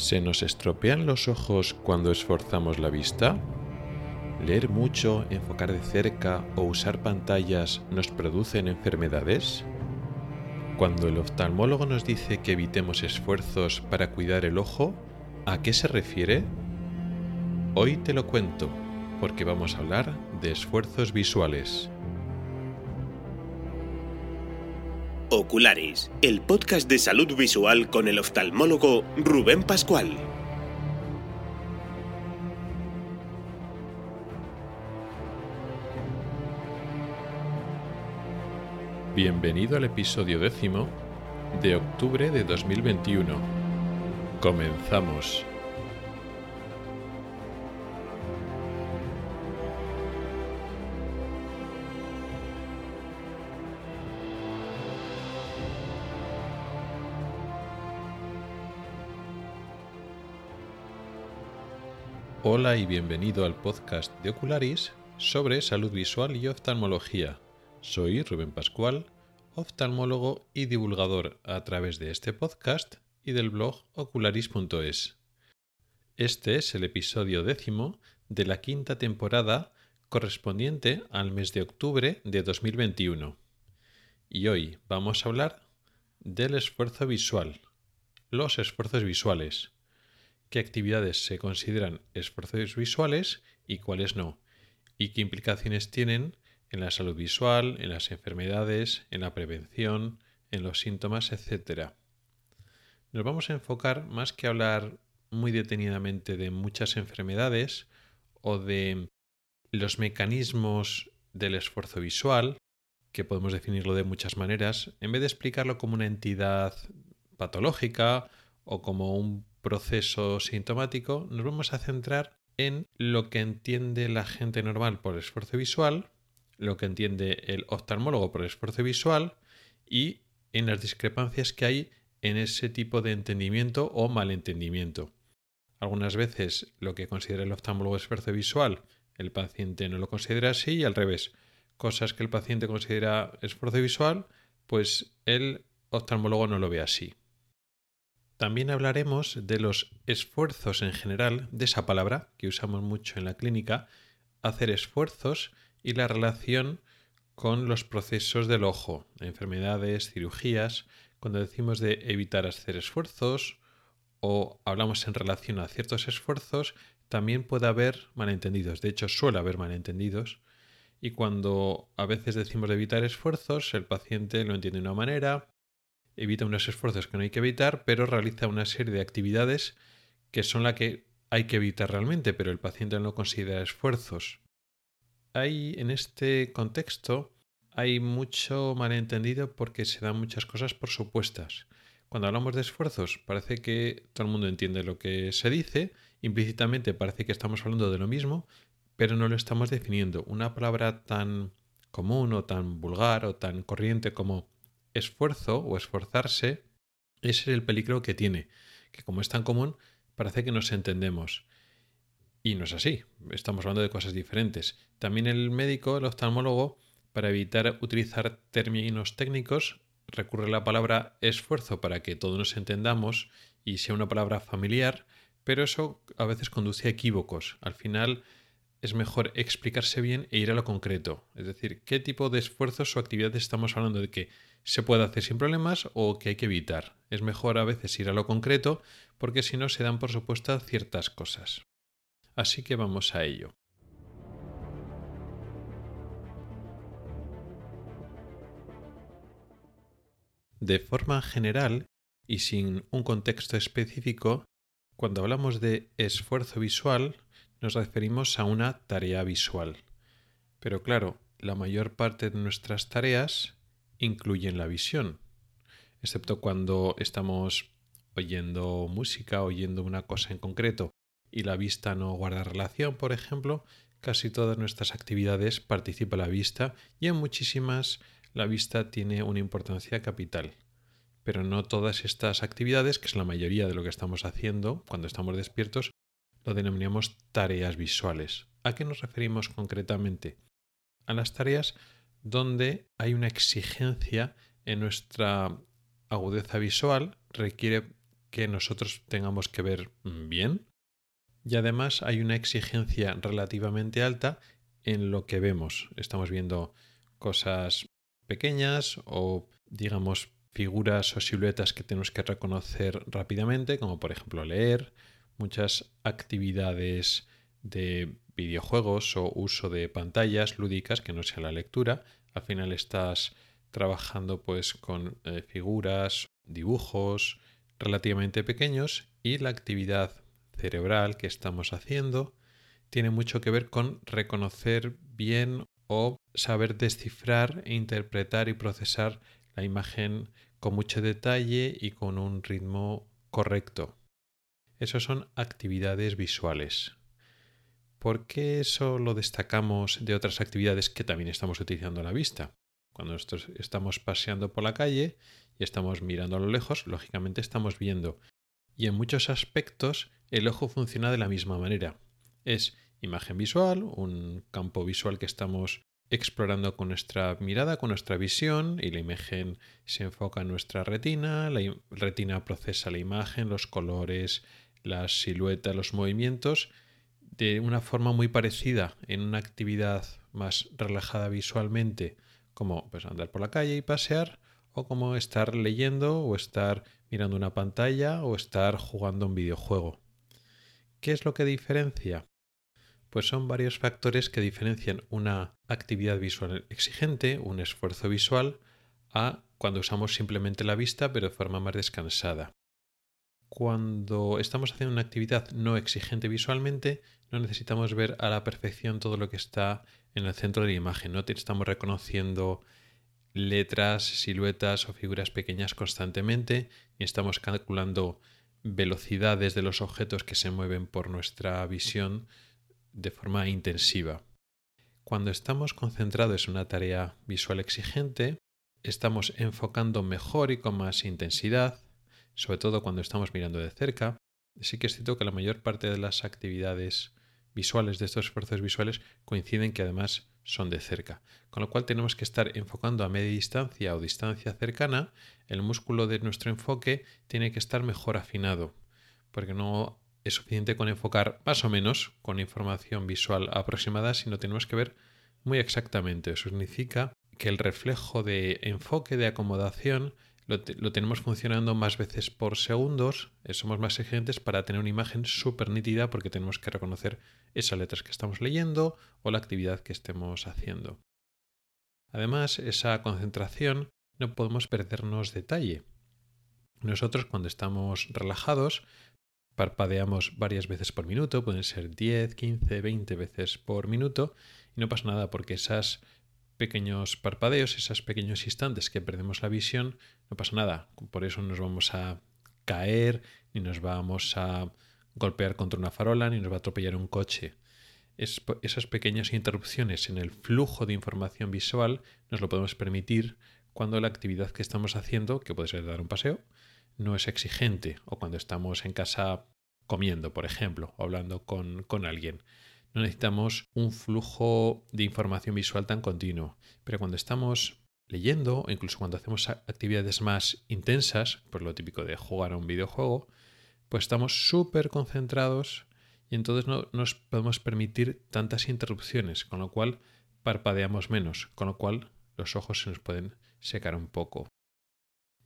¿Se nos estropean los ojos cuando esforzamos la vista? ¿Leer mucho, enfocar de cerca o usar pantallas nos producen enfermedades? Cuando el oftalmólogo nos dice que evitemos esfuerzos para cuidar el ojo, ¿a qué se refiere? Hoy te lo cuento, porque vamos a hablar de esfuerzos visuales. Oculares, el podcast de salud visual con el oftalmólogo Rubén Pascual. Bienvenido al episodio décimo de octubre de 2021. Comenzamos. Hola y bienvenido al podcast de Ocularis sobre salud visual y oftalmología. Soy Rubén Pascual, oftalmólogo y divulgador a través de este podcast y del blog ocularis.es. Este es el episodio décimo de la quinta temporada correspondiente al mes de octubre de 2021. Y hoy vamos a hablar del esfuerzo visual, los esfuerzos visuales qué actividades se consideran esfuerzos visuales y cuáles no, y qué implicaciones tienen en la salud visual, en las enfermedades, en la prevención, en los síntomas, etc. Nos vamos a enfocar más que hablar muy detenidamente de muchas enfermedades o de los mecanismos del esfuerzo visual, que podemos definirlo de muchas maneras, en vez de explicarlo como una entidad patológica o como un proceso sintomático, nos vamos a centrar en lo que entiende la gente normal por esfuerzo visual, lo que entiende el oftalmólogo por esfuerzo visual y en las discrepancias que hay en ese tipo de entendimiento o malentendimiento. Algunas veces lo que considera el oftalmólogo esfuerzo visual, el paciente no lo considera así y al revés. Cosas que el paciente considera esfuerzo visual, pues el oftalmólogo no lo ve así. También hablaremos de los esfuerzos en general, de esa palabra que usamos mucho en la clínica, hacer esfuerzos y la relación con los procesos del ojo, enfermedades, cirugías, cuando decimos de evitar hacer esfuerzos o hablamos en relación a ciertos esfuerzos, también puede haber malentendidos. De hecho, suele haber malentendidos. Y cuando a veces decimos de evitar esfuerzos, el paciente lo entiende de una manera, evita unos esfuerzos que no hay que evitar, pero realiza una serie de actividades que son las que hay que evitar realmente, pero el paciente no considera esfuerzos. Hay en este contexto hay mucho malentendido porque se dan muchas cosas por supuestas. Cuando hablamos de esfuerzos parece que todo el mundo entiende lo que se dice, implícitamente parece que estamos hablando de lo mismo, pero no lo estamos definiendo. Una palabra tan común o tan vulgar o tan corriente como esfuerzo o esforzarse, es el peligro que tiene, que como es tan común, parece que nos entendemos. Y no es así, estamos hablando de cosas diferentes. También el médico, el oftalmólogo, para evitar utilizar términos técnicos, recurre a la palabra esfuerzo para que todos nos entendamos y sea una palabra familiar, pero eso a veces conduce a equívocos. Al final es mejor explicarse bien e ir a lo concreto. Es decir, qué tipo de esfuerzos o actividades estamos hablando de que se puede hacer sin problemas o que hay que evitar. Es mejor a veces ir a lo concreto porque si no se dan por supuesto ciertas cosas. Así que vamos a ello. De forma general y sin un contexto específico, cuando hablamos de esfuerzo visual nos referimos a una tarea visual. Pero claro, la mayor parte de nuestras tareas incluyen la visión, excepto cuando estamos oyendo música, oyendo una cosa en concreto y la vista no guarda relación, por ejemplo, casi todas nuestras actividades participa la vista y en muchísimas la vista tiene una importancia capital. Pero no todas estas actividades, que es la mayoría de lo que estamos haciendo cuando estamos despiertos, lo denominamos tareas visuales. ¿A qué nos referimos concretamente? A las tareas donde hay una exigencia en nuestra agudeza visual, requiere que nosotros tengamos que ver bien y además hay una exigencia relativamente alta en lo que vemos. Estamos viendo cosas pequeñas o digamos figuras o siluetas que tenemos que reconocer rápidamente, como por ejemplo leer, muchas actividades de videojuegos o uso de pantallas lúdicas que no sea la lectura. Al final estás trabajando pues con eh, figuras, dibujos relativamente pequeños y la actividad cerebral que estamos haciendo tiene mucho que ver con reconocer bien o saber descifrar e interpretar y procesar la imagen con mucho detalle y con un ritmo correcto. Esas son actividades visuales. ¿Por qué eso lo destacamos de otras actividades que también estamos utilizando la vista? Cuando estamos paseando por la calle y estamos mirando a lo lejos, lógicamente estamos viendo. Y en muchos aspectos el ojo funciona de la misma manera. Es imagen visual, un campo visual que estamos explorando con nuestra mirada, con nuestra visión, y la imagen se enfoca en nuestra retina, la retina procesa la imagen, los colores, las siluetas, los movimientos, de una forma muy parecida en una actividad más relajada visualmente, como pues, andar por la calle y pasear, o como estar leyendo, o estar mirando una pantalla, o estar jugando un videojuego. ¿Qué es lo que diferencia? Pues son varios factores que diferencian una actividad visual exigente, un esfuerzo visual, a cuando usamos simplemente la vista pero de forma más descansada. Cuando estamos haciendo una actividad no exigente visualmente, no necesitamos ver a la perfección todo lo que está en el centro de la imagen, no estamos reconociendo letras, siluetas o figuras pequeñas constantemente, ni estamos calculando velocidades de los objetos que se mueven por nuestra visión de forma intensiva. Cuando estamos concentrados en una tarea visual exigente, estamos enfocando mejor y con más intensidad, sobre todo cuando estamos mirando de cerca. Sí que es cierto que la mayor parte de las actividades visuales de estos esfuerzos visuales coinciden que además son de cerca, con lo cual tenemos que estar enfocando a media distancia o distancia cercana, el músculo de nuestro enfoque tiene que estar mejor afinado, porque no es suficiente con enfocar más o menos con información visual aproximada, sino tenemos que ver muy exactamente. Eso significa que el reflejo de enfoque, de acomodación, lo, tenemos funcionando más veces por segundos, eh, somos más exigentes para tener una imagen súper nítida porque tenemos que reconocer esas letras que estamos leyendo o la actividad que estemos haciendo. Además, esa concentración no podemos perdernos detalle. Nosotros cuando estamos relajados parpadeamos varias veces por minuto, pueden ser 10, 15, 20 veces por minuto, y no pasa nada porque esos pequeños parpadeos, esos pequeños instantes que perdemos la visión, no pasa nada. Por eso nos vamos a caer, ni nos vamos a golpear contra una farola, ni nos va a atropellar un coche. esas pequeñas interrupciones en el flujo de información visual nos lo podemos permitir cuando la actividad que estamos haciendo, que puede ser dar un paseo, no es exigente o cuando estamos en casa comiendo, por ejemplo, o hablando con, con alguien. No necesitamos un flujo de información visual tan continuo, pero cuando estamos leyendo o incluso cuando hacemos actividades más intensas, por lo típico de jugar a un videojuego, pues estamos súper concentrados y entonces no nos podemos permitir tantas interrupciones, con lo cual parpadeamos menos, con lo cual los ojos se nos pueden secar un poco.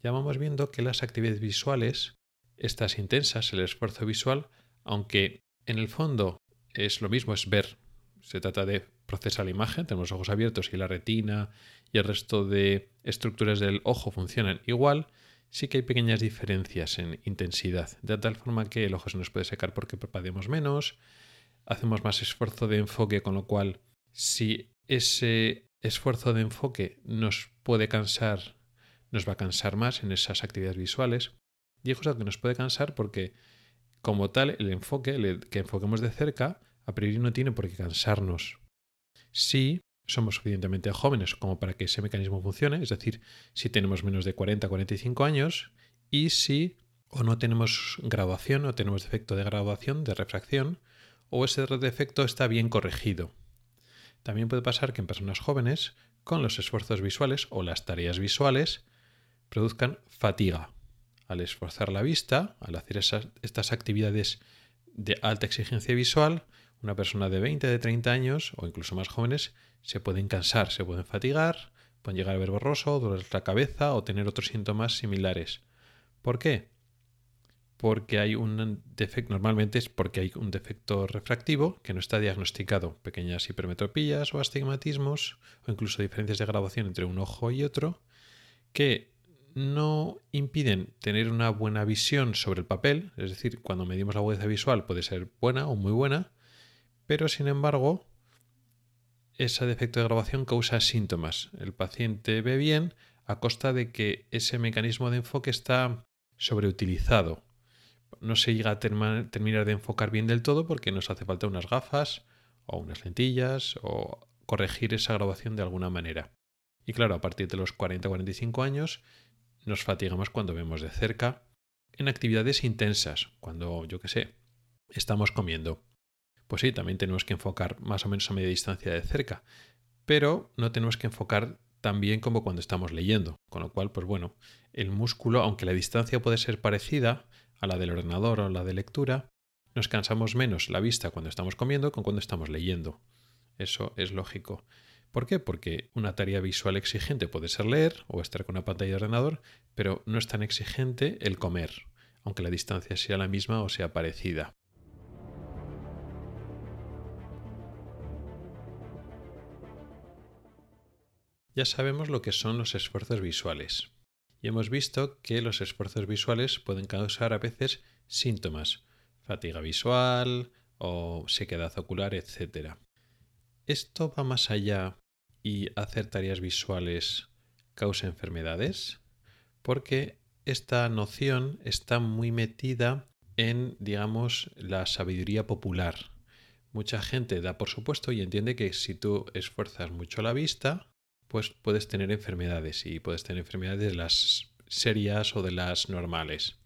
Ya vamos viendo que las actividades visuales, estas intensas, el esfuerzo visual, aunque en el fondo es lo mismo, es ver, se trata de procesar la imagen, tenemos ojos abiertos y la retina y el resto de estructuras del ojo funcionan igual, sí que hay pequeñas diferencias en intensidad, de tal forma que el ojo se nos puede secar porque parpadeamos menos, hacemos más esfuerzo de enfoque, con lo cual si ese esfuerzo de enfoque nos puede cansar nos va a cansar más en esas actividades visuales. Y es cosa que nos puede cansar porque, como tal, el enfoque que enfoquemos de cerca, a priori no tiene por qué cansarnos. Si somos suficientemente jóvenes como para que ese mecanismo funcione, es decir, si tenemos menos de 40 45 años y si o no tenemos graduación o tenemos defecto de graduación, de refracción, o ese defecto está bien corregido. También puede pasar que en personas jóvenes, con los esfuerzos visuales o las tareas visuales, produzcan fatiga. al esforzar la vista, al hacer estas actividades de alta exigencia visual, una persona de 20, de 30 años o incluso más jóvenes se pueden cansar, se pueden fatigar, pueden llegar a ver borroso, doler la cabeza o tener otros síntomas similares. ¿Por qué? Porque hay un defecto, normalmente es porque hay un defecto refractivo que no está diagnosticado, pequeñas hipermetropías o astigmatismos o incluso diferencias de graduación entre un ojo y otro, que no impiden tener una buena visión sobre el papel, es decir, cuando medimos la agudeza visual puede ser buena o muy buena, pero sin embargo ese defecto de grabación causa síntomas. El paciente ve bien a costa de que ese mecanismo de enfoque está sobreutilizado. No se llega a terminar de enfocar bien del todo porque nos hace falta unas gafas o unas lentillas o corregir esa grabación de alguna manera. Y claro, a partir de los 40-45 años nos fatigamos cuando vemos de cerca en actividades intensas, cuando, yo qué sé, estamos comiendo pues sí, también tenemos que enfocar más o menos a media distancia de cerca, pero no tenemos que enfocar tan bien como cuando estamos leyendo, con lo cual, pues bueno, el músculo, aunque la distancia puede ser parecida a la del ordenador o la de lectura, nos cansamos menos la vista cuando estamos comiendo que cuando estamos leyendo. Eso es lógico. ¿Por qué? Porque una tarea visual exigente puede ser leer o estar con una pantalla de ordenador, pero no es tan exigente el comer, aunque la distancia sea la misma o sea parecida. Ya sabemos lo que son los esfuerzos visuales y hemos visto que los esfuerzos visuales pueden causar a veces síntomas, fatiga visual o sequedad ocular, etc. ¿Esto va más allá y hacer tareas visuales causa enfermedades? Porque esta noción está muy metida en, digamos, la sabiduría popular. Mucha gente da por supuesto y entiende que si tú esfuerzas mucho la vista, pues puedes tener enfermedades y puedes tener enfermedades de las serias o de las normales.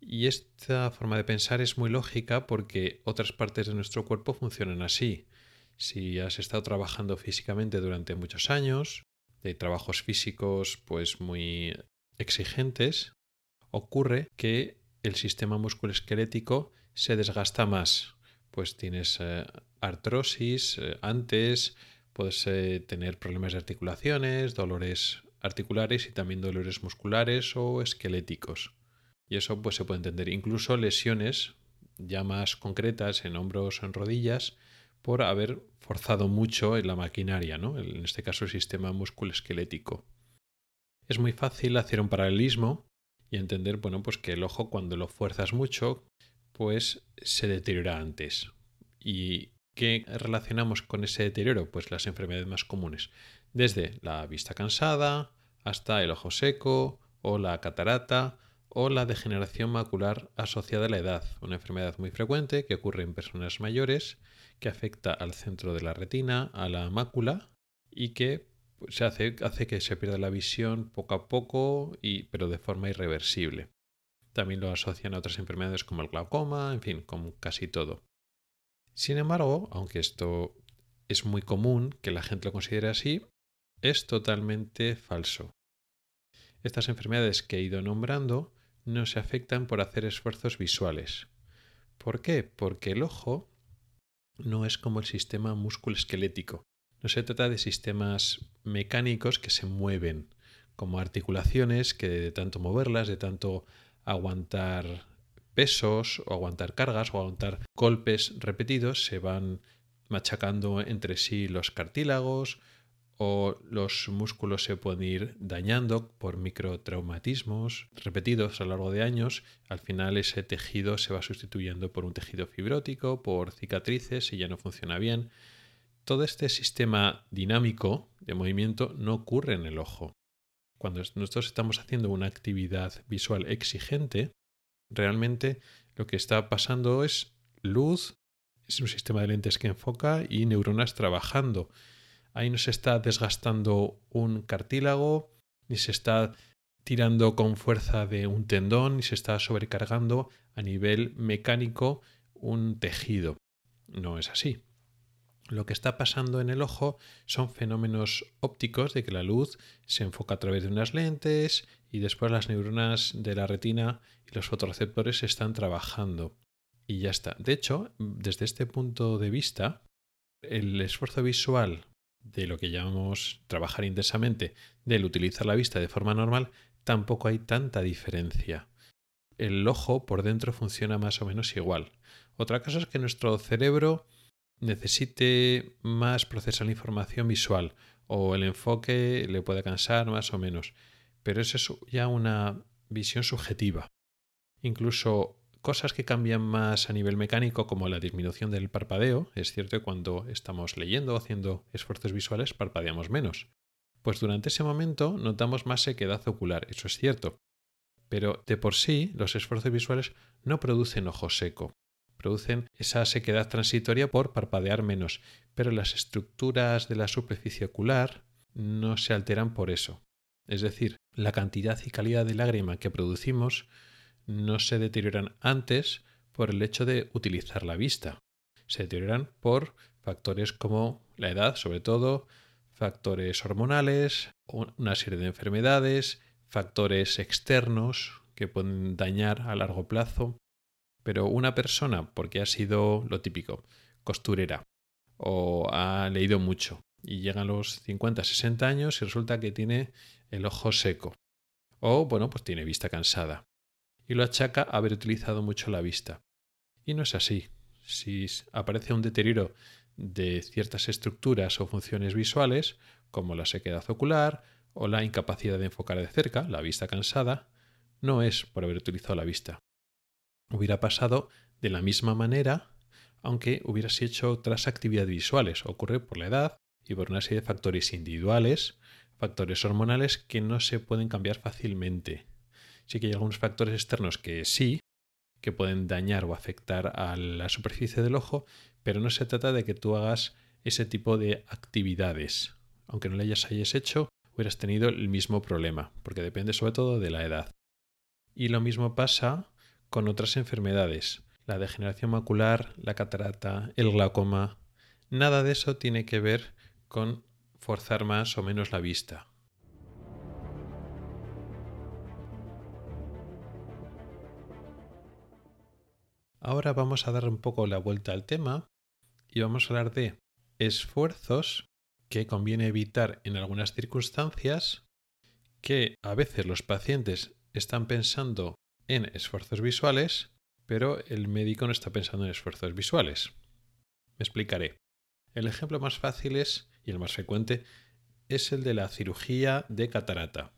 Y esta forma de pensar es muy lógica porque otras partes de nuestro cuerpo funcionan así. Si has estado trabajando físicamente durante muchos años, de trabajos físicos pues muy exigentes, ocurre que el sistema musculoesquelético se desgasta más. Pues tienes eh, artrosis eh, antes, Puedes eh, tener problemas de articulaciones, dolores articulares y también dolores musculares o esqueléticos. Y eso pues se puede entender. Incluso lesiones ya más concretas en hombros o en rodillas por haber forzado mucho en la maquinaria, ¿no? en este caso el sistema musculoesquelético. Es muy fácil hacer un paralelismo y entender bueno, pues que el ojo cuando lo fuerzas mucho pues se deteriora antes. Y ¿Qué relacionamos con ese deterioro? Pues las enfermedades más comunes, desde la vista cansada hasta el ojo seco o la catarata o la degeneración macular asociada a la edad, una enfermedad muy frecuente que ocurre en personas mayores, que afecta al centro de la retina, a la mácula y que se hace, hace que se pierda la visión poco a poco, y, pero de forma irreversible. También lo asocian a otras enfermedades como el glaucoma, en fin, con casi todo. Sin embargo, aunque esto es muy común que la gente lo considere así, es totalmente falso. Estas enfermedades que he ido nombrando no se afectan por hacer esfuerzos visuales. ¿Por qué? Porque el ojo no es como el sistema musculoesquelético. No se trata de sistemas mecánicos que se mueven, como articulaciones que de tanto moverlas, de tanto aguantar pesos o aguantar cargas o aguantar golpes repetidos se van machacando entre sí los cartílagos o los músculos se pueden ir dañando por microtraumatismos repetidos a lo largo de años. Al final ese tejido se va sustituyendo por un tejido fibrótico, por cicatrices y ya no funciona bien. Todo este sistema dinámico de movimiento no ocurre en el ojo. Cuando nosotros estamos haciendo una actividad visual exigente, realmente lo que está pasando es luz, es un sistema de lentes que enfoca y neuronas trabajando. Ahí no se está desgastando un cartílago, ni se está tirando con fuerza de un tendón, ni se está sobrecargando a nivel mecánico un tejido. No es así. Lo que está pasando en el ojo son fenómenos ópticos de que la luz se enfoca a través de unas lentes y después las neuronas de la retina y los fotorreceptores están trabajando. Y ya está. De hecho, desde este punto de vista, el esfuerzo visual de lo que llamamos trabajar intensamente, del utilizar la vista de forma normal, tampoco hay tanta diferencia. El ojo por dentro funciona más o menos igual. Otra cosa es que nuestro cerebro necesite más procesar la información visual o el enfoque le puede cansar más o menos. Pero eso es ya una visión subjetiva. Incluso cosas que cambian más a nivel mecánico como la disminución del parpadeo, es cierto que cuando estamos leyendo o haciendo esfuerzos visuales parpadeamos menos. Pues durante ese momento notamos más sequedad ocular, eso es cierto. Pero de por sí los esfuerzos visuales no producen ojo seco, producen esa sequedad transitoria por parpadear menos, pero las estructuras de la superficie ocular no se alteran por eso. Es decir, la cantidad y calidad de lágrima que producimos no se deterioran antes por el hecho de utilizar la vista. Se deterioran por factores como la edad, sobre todo, factores hormonales, una serie de enfermedades, factores externos que pueden dañar a largo plazo. Pero una persona, porque ha sido lo típico, costurera, o ha leído mucho, y llega a los 50, 60 años y resulta que tiene el ojo seco, o bueno, pues tiene vista cansada, y lo achaca a haber utilizado mucho la vista. Y no es así. Si aparece un deterioro de ciertas estructuras o funciones visuales, como la sequedad ocular o la incapacidad de enfocar de cerca, la vista cansada, no es por haber utilizado la vista, hubiera pasado de la misma manera aunque hubieras hecho otras actividades visuales. Ocurre por la edad y por una serie de factores individuales, factores hormonales que no se pueden cambiar fácilmente. Sí que hay algunos factores externos que sí, que pueden dañar o afectar a la superficie del ojo, pero no se trata de que tú hagas ese tipo de actividades. Aunque no hayas, hayas hecho, hubieras tenido el mismo problema, porque depende sobre todo de la edad. Y lo mismo pasa con otras enfermedades. La degeneración macular, la catarata, el glaucoma. Nada de eso tiene que ver con forzar más o menos la vista. Ahora vamos a dar un poco la vuelta al tema y vamos a hablar de esfuerzos que conviene evitar en algunas circunstancias que a veces los pacientes están pensando en esfuerzos visuales, pero el médico no está pensando en esfuerzos visuales. Me explicaré. El ejemplo más fácil es, y el más frecuente, es el de la cirugía de catarata.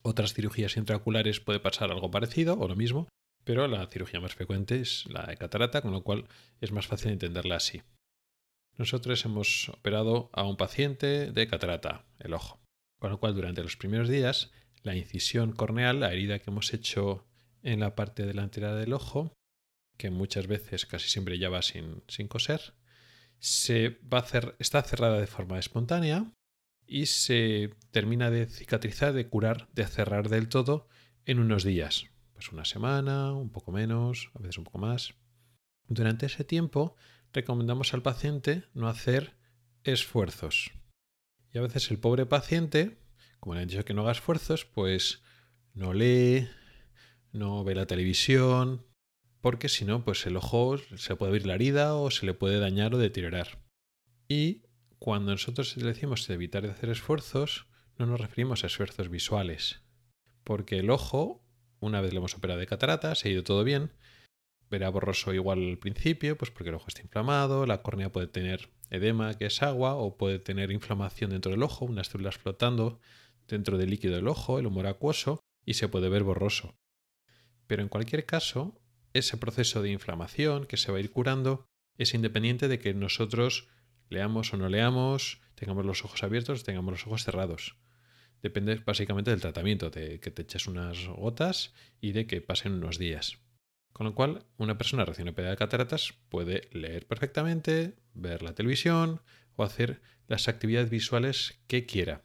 Otras cirugías intraoculares puede pasar algo parecido o lo mismo, pero la cirugía más frecuente es la de catarata, con lo cual es más fácil entenderla así. Nosotros hemos operado a un paciente de catarata, el ojo, con lo cual durante los primeros días la incisión corneal, la herida que hemos hecho en la parte delantera del ojo, que muchas veces casi siempre ya va sin, coser, se va a está cerrada de forma espontánea y se termina de cicatrizar, de curar, de cerrar del todo en unos días, pues una semana, un poco menos, a veces un poco más. Durante ese tiempo recomendamos al paciente no hacer esfuerzos. Y a veces el pobre paciente, como le han dicho que no haga esfuerzos, pues no lee, no ve la televisión, porque si no, pues el ojo se puede abrir la herida o se le puede dañar o deteriorar. Y cuando nosotros le decimos evitar de hacer esfuerzos, no nos referimos a esfuerzos visuales, porque el ojo, una vez le hemos operado de catarata, se ha ido todo bien, verá borroso igual al principio, pues porque el ojo está inflamado, la córnea puede tener edema, que es agua, o puede tener inflamación dentro del ojo, unas células flotando dentro del líquido del ojo, el humor acuoso, y se puede ver borroso. Pero en cualquier caso, ese proceso de inflamación que se va a ir curando es independiente de que nosotros leamos o no leamos, tengamos los ojos abiertos o tengamos los ojos cerrados. Depende básicamente del tratamiento, de que te eches unas gotas y de que pasen unos días. Con lo cual, una persona recién operada de cataratas puede leer perfectamente, ver la televisión o hacer las actividades visuales que quiera.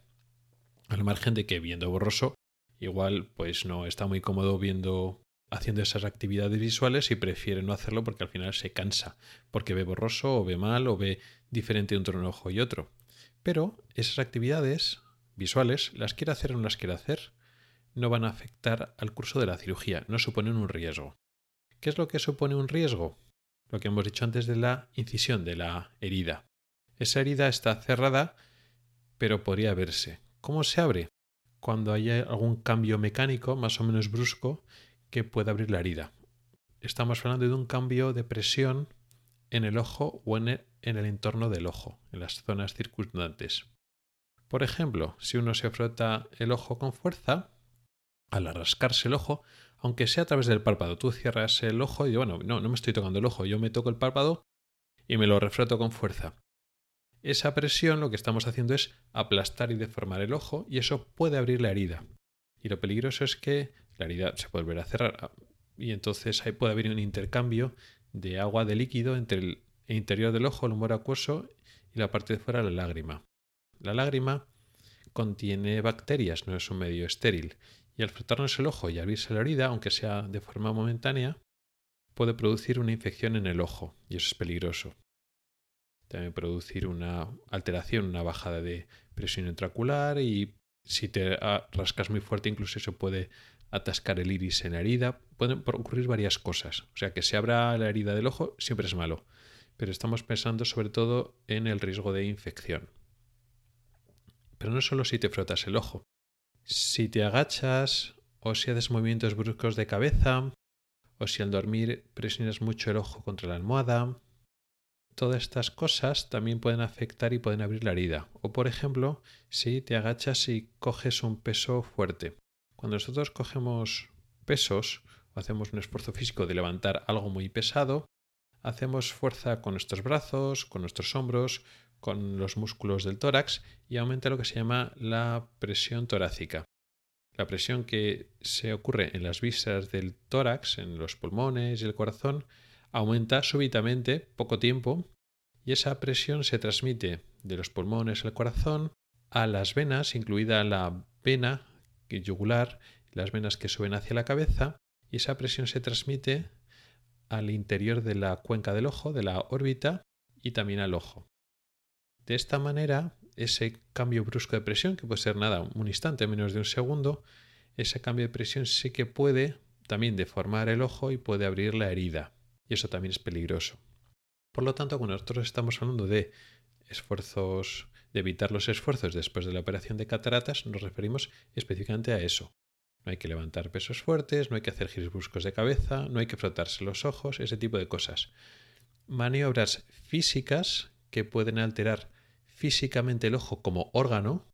Al margen de que viendo borroso, igual pues no está muy cómodo viendo haciendo esas actividades visuales y prefiere no hacerlo porque al final se cansa, porque ve borroso o ve mal o ve diferente entre un ojo y otro. Pero esas actividades visuales, las quiere hacer o no las quiere hacer, no van a afectar al curso de la cirugía, no suponen un riesgo. ¿Qué es lo que supone un riesgo? Lo que hemos dicho antes de la incisión, de la herida. Esa herida está cerrada, pero podría verse. ¿Cómo se abre? Cuando haya algún cambio mecánico más o menos brusco que pueda abrir la herida. Estamos hablando de un cambio de presión en el ojo o en el, en el entorno del ojo, en las zonas circundantes. Por ejemplo, si uno se frota el ojo con fuerza, al rascarse el ojo, aunque sea a través del párpado, tú cierras el ojo y bueno, no, no me estoy tocando el ojo, yo me toco el párpado y me lo refroto con fuerza. Esa presión lo que estamos haciendo es aplastar y deformar el ojo y eso puede abrir la herida. Y lo peligroso es que la herida se puede volver a cerrar y entonces ahí puede haber un intercambio de agua de líquido entre el interior del ojo, el humor acuoso y la parte de fuera la lágrima. La lágrima contiene bacterias, no es un medio estéril, y al frotarnos el ojo y abrirse la herida, aunque sea de forma momentánea, puede producir una infección en el ojo, y eso es peligroso. También producir una alteración, una bajada de presión intraocular y si te rascas muy fuerte incluso eso puede atascar el iris en la herida. Pueden ocurrir varias cosas. O sea, que se abra la herida del ojo siempre es malo. Pero estamos pensando sobre todo en el riesgo de infección. Pero no solo si te frotas el ojo. Si te agachas o si haces movimientos bruscos de cabeza o si al dormir presionas mucho el ojo contra la almohada, todas estas cosas también pueden afectar y pueden abrir la herida. O por ejemplo, si te agachas y coges un peso fuerte. Cuando nosotros cogemos pesos o hacemos un esfuerzo físico de levantar algo muy pesado, hacemos fuerza con nuestros brazos, con nuestros hombros, con los músculos del tórax y aumenta lo que se llama la presión torácica. La presión que se ocurre en las vísceras del tórax, en los pulmones y el corazón, aumenta súbitamente, poco tiempo, y esa presión se transmite de los pulmones al corazón a las venas, incluida la vena yugular, las venas que suben hacia la cabeza, y esa presión se transmite al interior de la cuenca del ojo, de la órbita, y también al ojo. De esta manera, ese cambio brusco de presión, que puede ser nada, un instante, menos de un segundo, ese cambio de presión sí que puede también deformar el ojo y puede abrir la herida. Y eso también es peligroso. Por lo tanto, cuando nosotros estamos hablando de esfuerzos, de evitar los esfuerzos después de la operación de cataratas, nos referimos específicamente a eso. No hay que levantar pesos fuertes, no hay que hacer giros bruscos de cabeza, no hay que frotarse los ojos, ese tipo de cosas. Maniobras físicas que pueden alterar físicamente el ojo como órgano,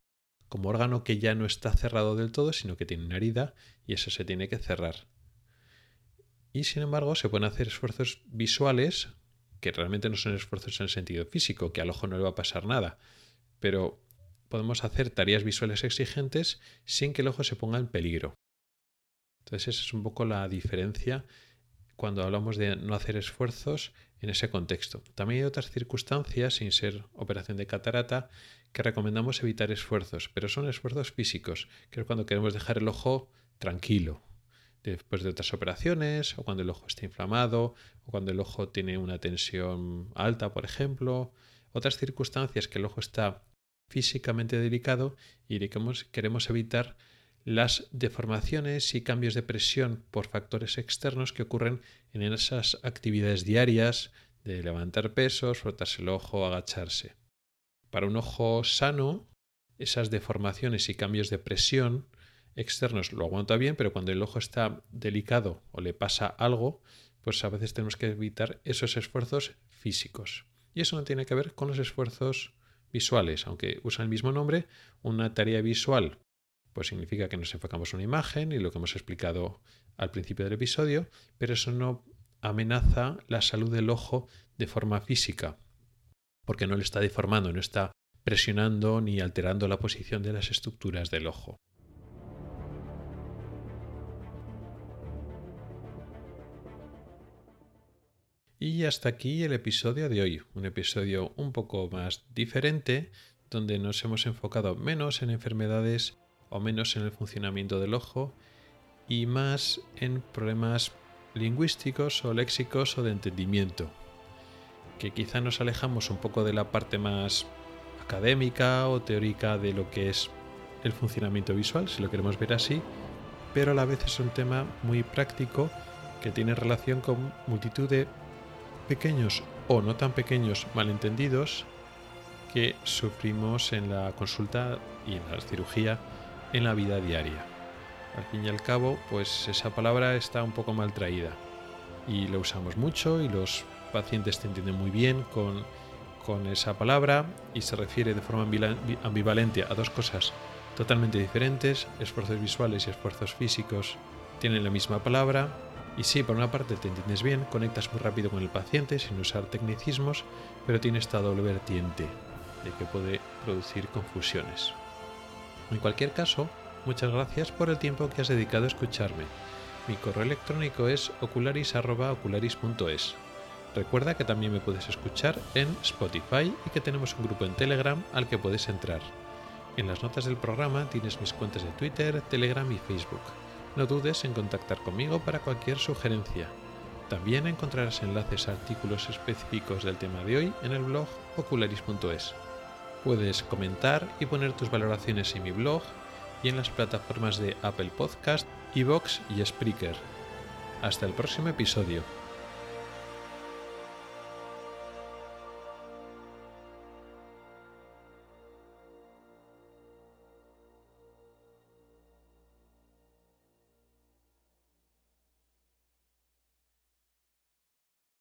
como órgano que ya no está cerrado del todo, sino que tiene una herida y eso se tiene que cerrar. Y sin embargo se pueden hacer esfuerzos visuales, que realmente no son esfuerzos en el sentido físico, que al ojo no le va a pasar nada, pero podemos hacer tareas visuales exigentes sin que el ojo se ponga en peligro. Entonces esa es un poco la diferencia cuando hablamos de no hacer esfuerzos en ese contexto. También hay otras circunstancias, sin ser operación de catarata, que recomendamos evitar esfuerzos, pero son esfuerzos físicos, que es cuando queremos dejar el ojo tranquilo, después de otras operaciones, o cuando el ojo está inflamado, o cuando el ojo tiene una tensión alta, por ejemplo. Otras circunstancias que el ojo está físicamente delicado y queremos evitar las deformaciones y cambios de presión por factores externos que ocurren en esas actividades diarias de levantar pesos, frotarse el ojo, agacharse. Para un ojo sano, esas deformaciones y cambios de presión externos lo aguanta bien, pero cuando el ojo está delicado o le pasa algo, pues a veces tenemos que evitar esos esfuerzos físicos. Y eso no tiene que ver con los esfuerzos visuales, aunque usan el mismo nombre, una tarea visual pues significa que nos enfocamos en una imagen y lo que hemos explicado al principio del episodio, pero eso no amenaza la salud del ojo de forma física, porque no le está deformando, no está presionando ni alterando la posición de las estructuras del ojo. Y hasta aquí el episodio de hoy, un episodio un poco más diferente, donde nos hemos enfocado menos en enfermedades o menos en el funcionamiento del ojo y más en problemas lingüísticos o léxicos o de entendimiento, que quizá nos alejamos un poco de la parte más académica o teórica de lo que es el funcionamiento visual, si lo queremos ver así, pero a la vez es un tema muy práctico que tiene relación con multitud de pequeños o no tan pequeños malentendidos que sufrimos en la consulta y en la cirugía en la vida diaria. Al fin y al cabo, pues esa palabra está un poco mal traída y la usamos mucho y los pacientes te entienden muy bien con, con esa palabra y se refiere de forma ambivalente a dos cosas totalmente diferentes, esfuerzos visuales y esfuerzos físicos tienen la misma palabra y sí, por una parte te entiendes bien, conectas muy rápido con el paciente sin usar tecnicismos, pero tiene esta doble vertiente de que puede producir confusiones. En cualquier caso, muchas gracias por el tiempo que has dedicado a escucharme. Mi correo electrónico es ocularis.ocularis.es. Recuerda que también me puedes escuchar en Spotify y que tenemos un grupo en Telegram al que puedes entrar. En las notas del programa tienes mis cuentas de Twitter, Telegram y Facebook. No dudes en contactar conmigo para cualquier sugerencia. También encontrarás enlaces a artículos específicos del tema de hoy en el blog ocularis.es. Puedes comentar y poner tus valoraciones en mi blog y en las plataformas de Apple Podcast, Evox y Spreaker. Hasta el próximo episodio.